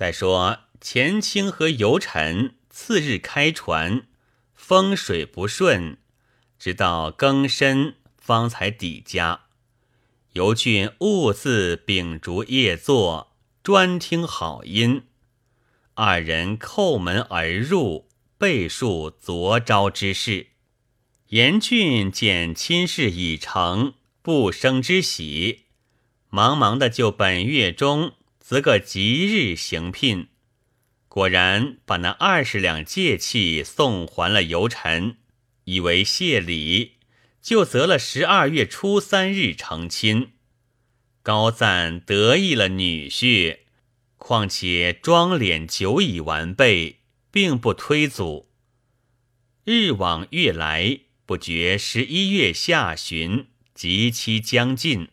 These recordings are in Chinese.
再说钱清和尤臣次日开船，风水不顺，直到更深方才抵家。尤俊兀自秉烛夜坐，专听好音。二人叩门而入，备述昨朝之事。严俊见亲事已成，不生之喜，忙忙的就本月中择个吉日行聘。果然把那二十两借器送还了尤臣，以为谢礼，就择了十二月初三日成亲。高赞得意了女婿。况且妆脸久已完备，并不推阻。日往月来，不觉十一月下旬，吉期将近。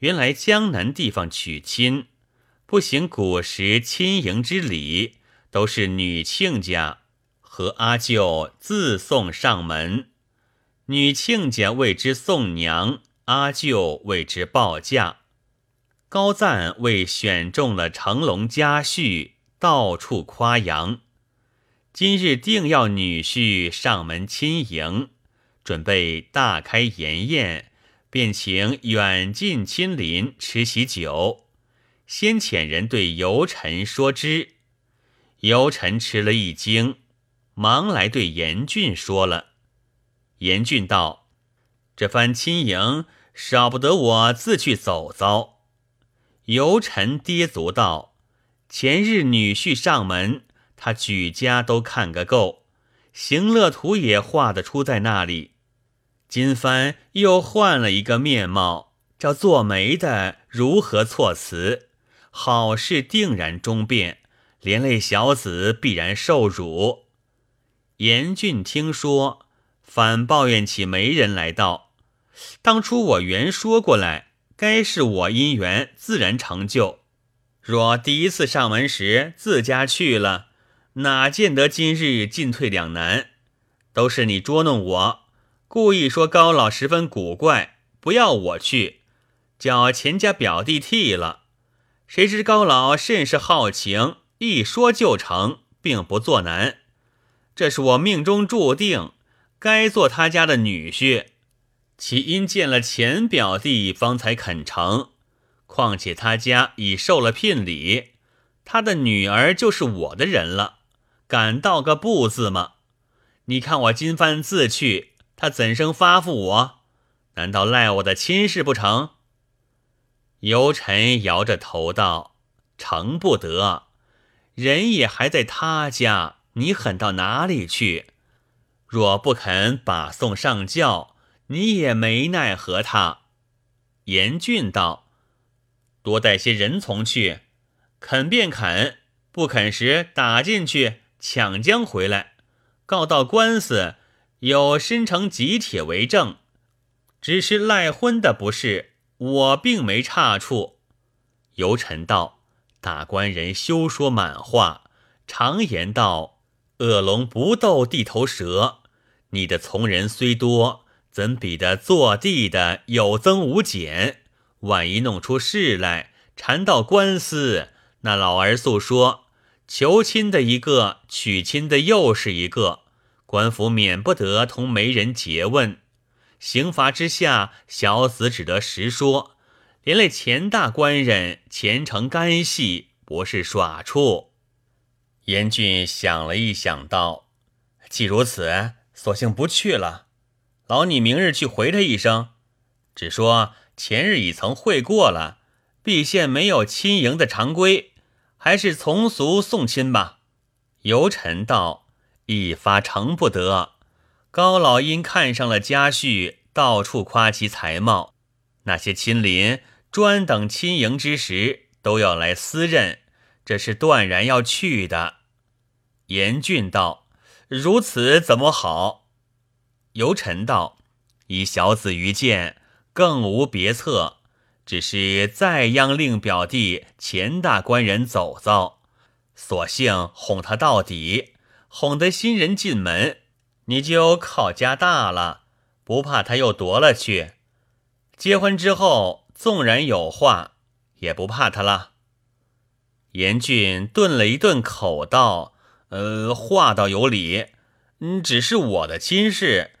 原来江南地方娶亲，不行古时亲迎之礼，都是女亲家和阿舅自送上门，女亲家为之送娘，阿舅为之报嫁。高赞为选中了成龙家婿，到处夸扬。今日定要女婿上门亲迎，准备大开筵宴，便请远近亲邻吃喜酒。先遣人对游臣说之，游臣吃了一惊，忙来对严俊说了。严俊道：“这番亲迎，少不得我自去走遭。”游臣跌足道：“前日女婿上门，他举家都看个够，行乐图也画得出在那里。金帆又换了一个面貌，这做媒的如何措辞？好事定然终变，连累小子必然受辱。”严俊听说，反抱怨起媒人来道：“当初我原说过来。”该是我姻缘自然成就。若第一次上门时自家去了，哪见得今日进退两难？都是你捉弄我，故意说高老十分古怪，不要我去，叫钱家表弟替了。谁知高老甚是好情，一说就成，并不作难。这是我命中注定，该做他家的女婿。其因见了钱表弟，方才肯成。况且他家已受了聘礼，他的女儿就是我的人了，敢道个不字吗？你看我今番自去，他怎生发付我？难道赖我的亲事不成？尤臣摇着头道：“成不得，人也还在他家，你狠到哪里去？若不肯把送上轿。”你也没奈何他。严俊道：“多带些人从去，肯便肯，不肯时打进去，抢将回来，告到官司，有申城吉帖为证。只是赖婚的不是，我并没差处。”尤臣道：“大官人休说满话，常言道，恶龙不斗地头蛇。你的从人虽多。”怎比得坐地的有增无减？万一弄出事来，缠到官司，那老儿诉说，求亲的一个，娶亲的又是一个，官府免不得同媒人诘问。刑罚之下，小子只得实说，连累钱大官人前程干系，不是耍处。严俊想了一想，道：“既如此，索性不去了。”劳你明日去回他一声，只说前日已曾会过了，毕县没有亲迎的常规，还是从俗送亲吧。尤臣道：“一发成不得。”高老因看上了家婿，到处夸其才貌，那些亲邻专等亲迎之时都要来私认，这是断然要去的。严俊道：“如此怎么好？”尤臣道：“以小子愚见，更无别策，只是再央令表弟钱大官人走遭，索性哄他到底，哄得新人进门，你就靠家大了，不怕他又夺了去。结婚之后，纵然有话，也不怕他了。”严俊顿了一顿口，道：“呃，话倒有理，嗯，只是我的亲事，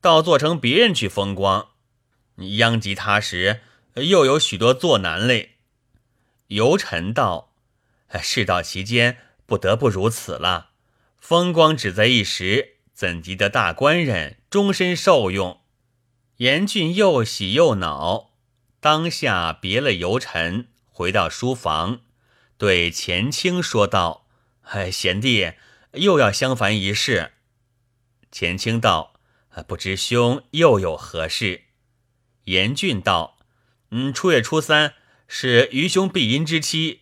倒做成别人去风光。殃及他时，又有许多作难嘞。”尤臣道：“事到其间，不得不如此了。风光只在一时，怎及得大官人终身受用？”严俊又喜又恼，当下别了尤臣，回到书房。对钱清说道：“哎，贤弟又要相烦一事。”钱清道：“不知兄又有何事？”严俊道：“嗯，初月初三是愚兄避阴之期，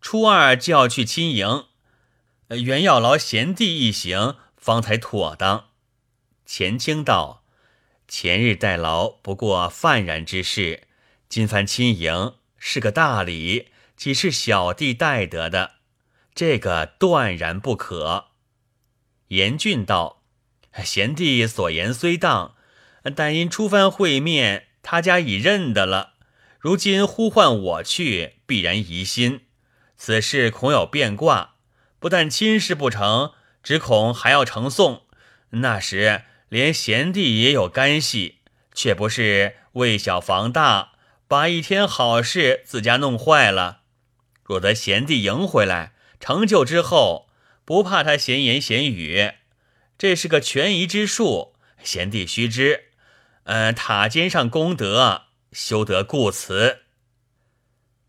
初二就要去亲迎，原要劳贤弟一行，方才妥当。”钱清道：“前日代劳不过泛然之事，今番亲迎是个大礼。”岂是小弟带得的？这个断然不可。严俊道：“贤弟所言虽当，但因初番会面，他家已认得了。如今呼唤我去，必然疑心。此事恐有变卦，不但亲事不成，只恐还要呈送。那时连贤弟也有干系，却不是为小防大，把一天好事自家弄坏了。”若得贤弟迎回来，成就之后，不怕他闲言闲语，这是个权宜之术。贤弟须知，呃，塔尖上功德，修得故辞。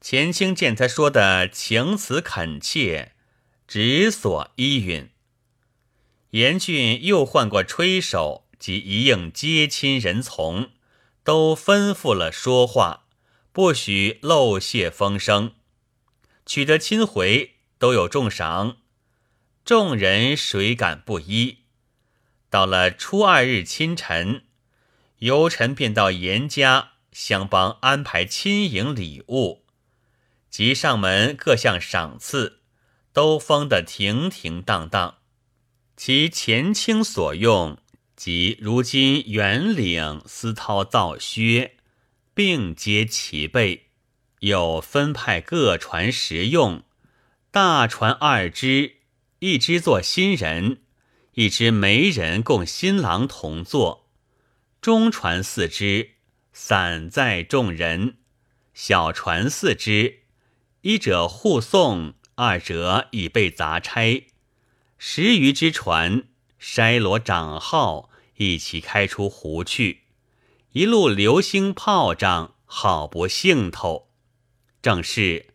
钱清见他说的情辞恳切，只所依允。严俊又换过吹手及一应接亲人从，都吩咐了说话，不许漏泄风声。取得亲回，都有重赏。众人谁敢不依？到了初二日清晨，尤臣便到严家相帮安排亲迎礼物，及上门各项赏赐，都封得停停荡荡。其前清所用，及如今圆领丝绦皂靴，并皆齐备。又分派各船食用，大船二只，一只做新人，一只媒人供新郎同坐；中船四只，散载众人；小船四只，一者护送，二者已被砸拆。十余只船，筛罗长号，一起开出湖去。一路流星炮仗，好不兴头。正是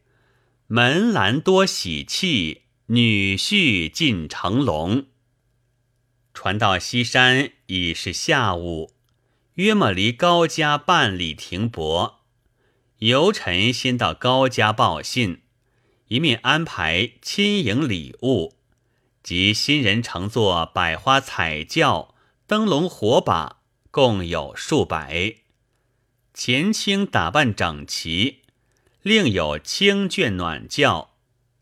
门兰多喜气，女婿进成龙。传到西山已是下午，约莫离高家半里停泊。游臣先到高家报信，一面安排亲迎礼物，及新人乘坐百花彩轿、灯笼火把，共有数百。前清打扮整齐。另有清眷暖轿，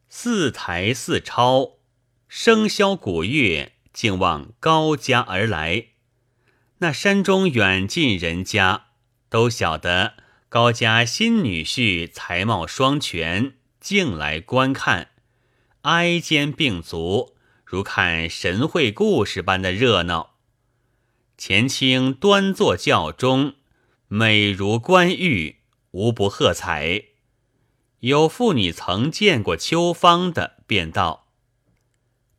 四台四超，笙箫鼓乐，竟往高家而来。那山中远近人家都晓得高家新女婿才貌双全，竟来观看，挨肩并足，如看神会故事般的热闹。前清端坐轿中，美如冠玉，无不喝彩。有妇女曾见过秋芳的，便道：“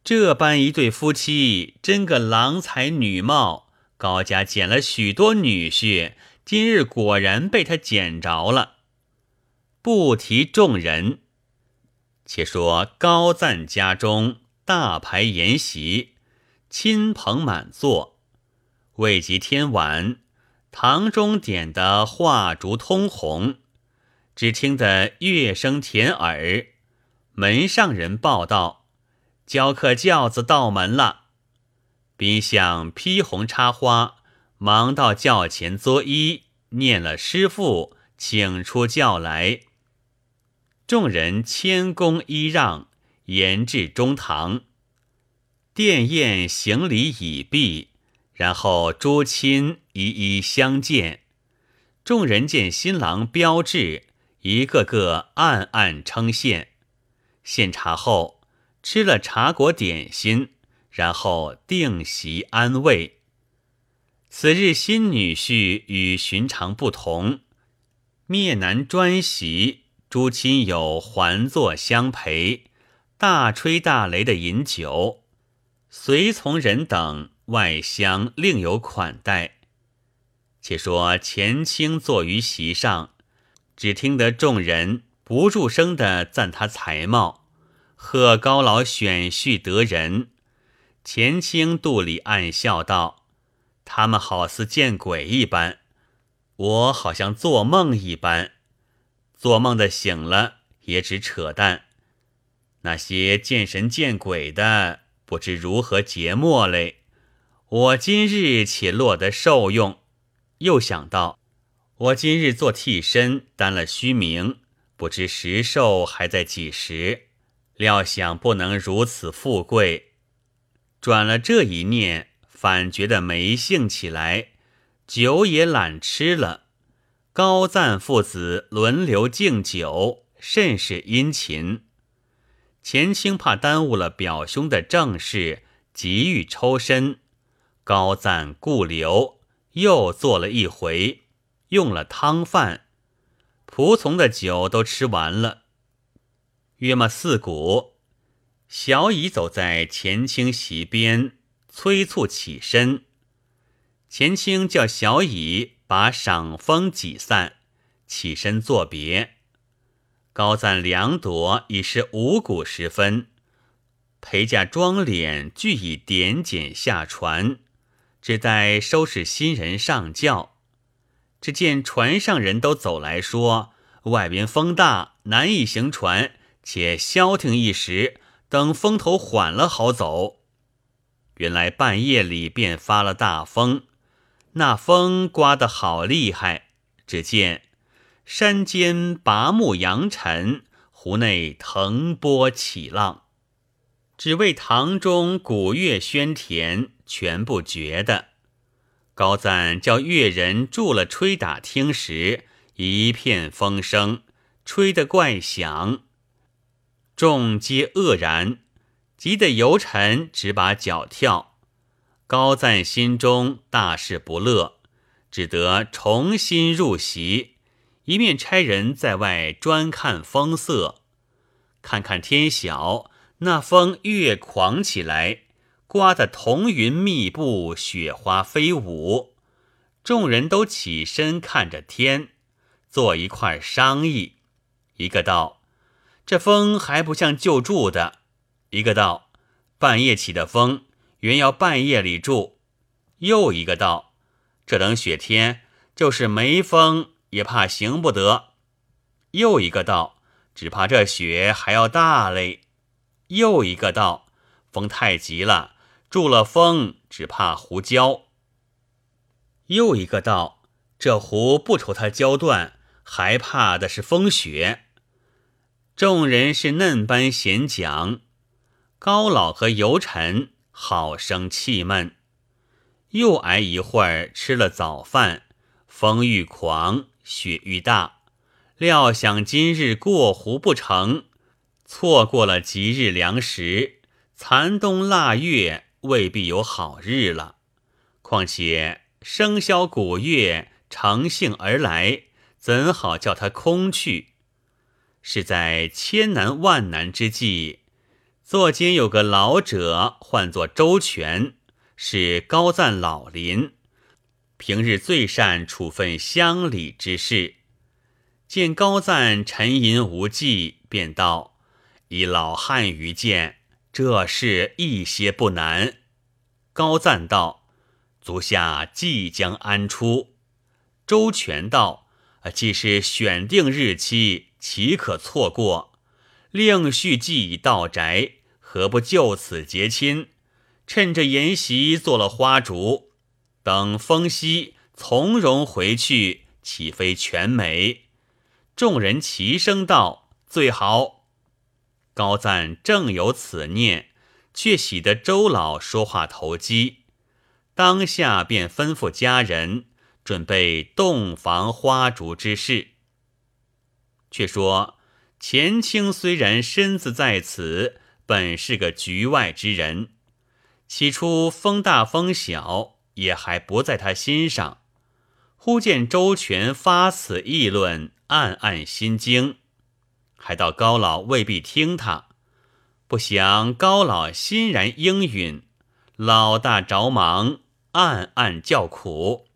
这般一对夫妻，真个郎才女貌。高家捡了许多女婿，今日果然被他捡着了。不提众人，且说高赞家中大排筵席，亲朋满座。未及天晚，堂中点的画烛通红。”只听得乐声甜耳，门上人报道：“教客轿子到门了。”宾相披红插花，忙到轿前作揖，念了师傅，请出轿来。众人谦恭揖让，言至中堂。殿宴行礼已毕，然后诸亲一一相见。众人见新郎标致。一个个暗暗称羡，献茶后，吃了茶果点心，然后定席安慰。此日新女婿与寻常不同，面南专席，诸亲友环坐相陪，大吹大擂的饮酒，随从人等外乡另有款待。且说钱清坐于席上，只听得众人不住声的赞他才貌，贺高老选婿得人。钱清肚里暗笑道：“他们好似见鬼一般，我好像做梦一般。做梦的醒了也只扯淡。那些见神见鬼的，不知如何结末嘞。我今日且落得受用。”又想到，我今日做替身，担了虚名，不知时寿还在几时。料想不能如此富贵，转了这一念，反觉得没兴起来，酒也懒吃了。高赞父子轮流敬酒，甚是殷勤。钱清怕耽误了表兄的正事，急欲抽身，高赞故留。又做了一回，用了汤饭，仆从的酒都吃完了。约么四鼓，小乙走在钱清席边，催促起身。钱清叫小乙把赏风挤散，起身作别。高赞两朵已是五鼓时分，陪驾妆脸俱已点检下船。只待收拾新人上轿，只见船上人都走来说：“外边风大，难以行船，且消停一时，等风头缓了好走。”原来半夜里便发了大风，那风刮得好厉害。只见山间拔木扬尘，湖内腾波起浪，只为塘中鼓乐喧甜。全不觉得，高赞叫乐人住了吹打听时，一片风声，吹得怪响，众皆愕然，急得游臣只把脚跳。高赞心中大事不乐，只得重新入席，一面差人在外专看风色，看看天晓，那风越狂起来。刮得彤云密布，雪花飞舞，众人都起身看着天，坐一块商议。一个道：“这风还不像就住的。”一个道：“半夜起的风，原要半夜里住。”又一个道：“这等雪天，就是没风也怕行不得。”又一个道：“只怕这雪还要大嘞。”又一个道：“风太急了。”住了风，只怕湖焦。又一个道：“这湖不愁它焦断，还怕的是风雪。”众人是嫩般闲讲，高老和尤臣好生气闷。又挨一会儿，吃了早饭，风愈狂，雪愈大。料想今日过湖不成，错过了吉日良时，残冬腊月。未必有好日了。况且笙箫鼓乐乘兴而来，怎好叫他空去？是在千难万难之际，座间有个老者，唤作周全，是高赞老邻，平日最善处分乡里之事。见高赞沉吟无计，便道：“以老汉愚见。”这事一些不难。高赞道：“足下即将安出。”周全道：“既是选定日期，岂可错过？令婿既已到宅，何不就此结亲？趁着筵席做了花烛，等风息，从容回去，岂非全美？”众人齐声道：“最好。”高赞正有此念，却喜得周老说话投机，当下便吩咐家人准备洞房花烛之事。却说钱清虽然身子在此，本是个局外之人，起初风大风小，也还不在他心上。忽见周全发此议论，暗暗心惊，还道高老未必听他。不想高老欣然应允，老大着忙，暗暗叫苦。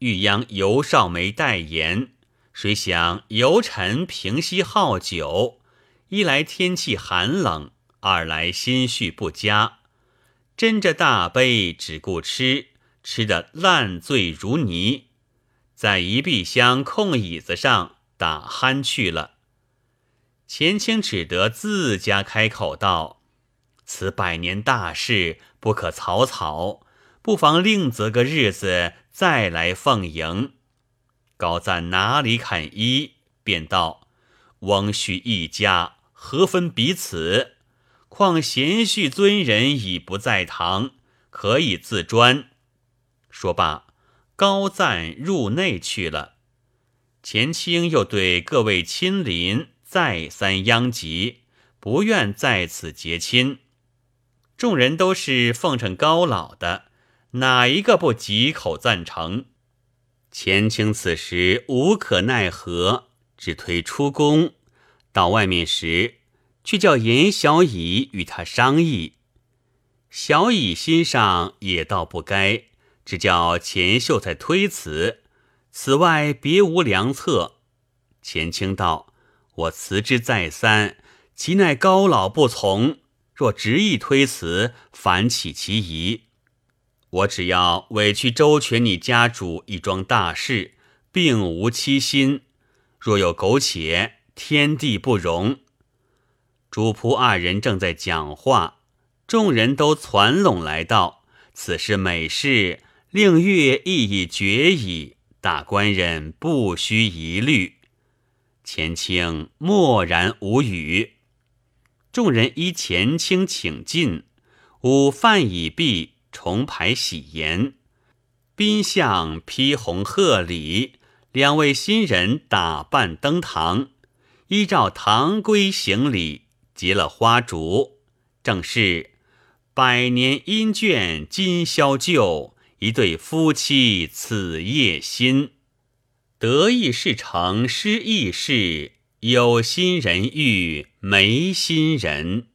玉央尤少梅代言。谁想游臣平息好酒，一来天气寒冷，二来心绪不佳，斟着大杯只顾吃，吃得烂醉如泥，在一壁厢空椅子上打鼾去了。钱清只得自家开口道：“此百年大事不可草草，不妨另择个日子再来奉迎。”高赞哪里肯依，便道：“翁婿一家何分彼此？况贤婿尊人已不在堂，可以自专。”说罢，高赞入内去了。钱清又对各位亲邻再三央及，不愿在此结亲。众人都是奉承高老的，哪一个不几口赞成？钱清此时无可奈何，只推出宫。到外面时，却叫严小乙与他商议。小乙心上也道不该，只叫钱秀才推辞。此外别无良策。钱清道：“我辞之再三，其奈高老不从。若执意推辞，反起其疑。”我只要委屈周全你家主一桩大事，并无欺心。若有苟且，天地不容。主仆二人正在讲话，众人都攒拢来道：“此事美事，令月亦已决矣。大官人不须疑虑。”钱清默然无语。众人依钱清请进，午饭已毕。重排喜筵，宾相披红贺礼，两位新人打扮登堂，依照堂规行礼，结了花烛。正是百年姻眷今宵旧，一对夫妻此夜新。得意事成失意事，有心人遇没心人。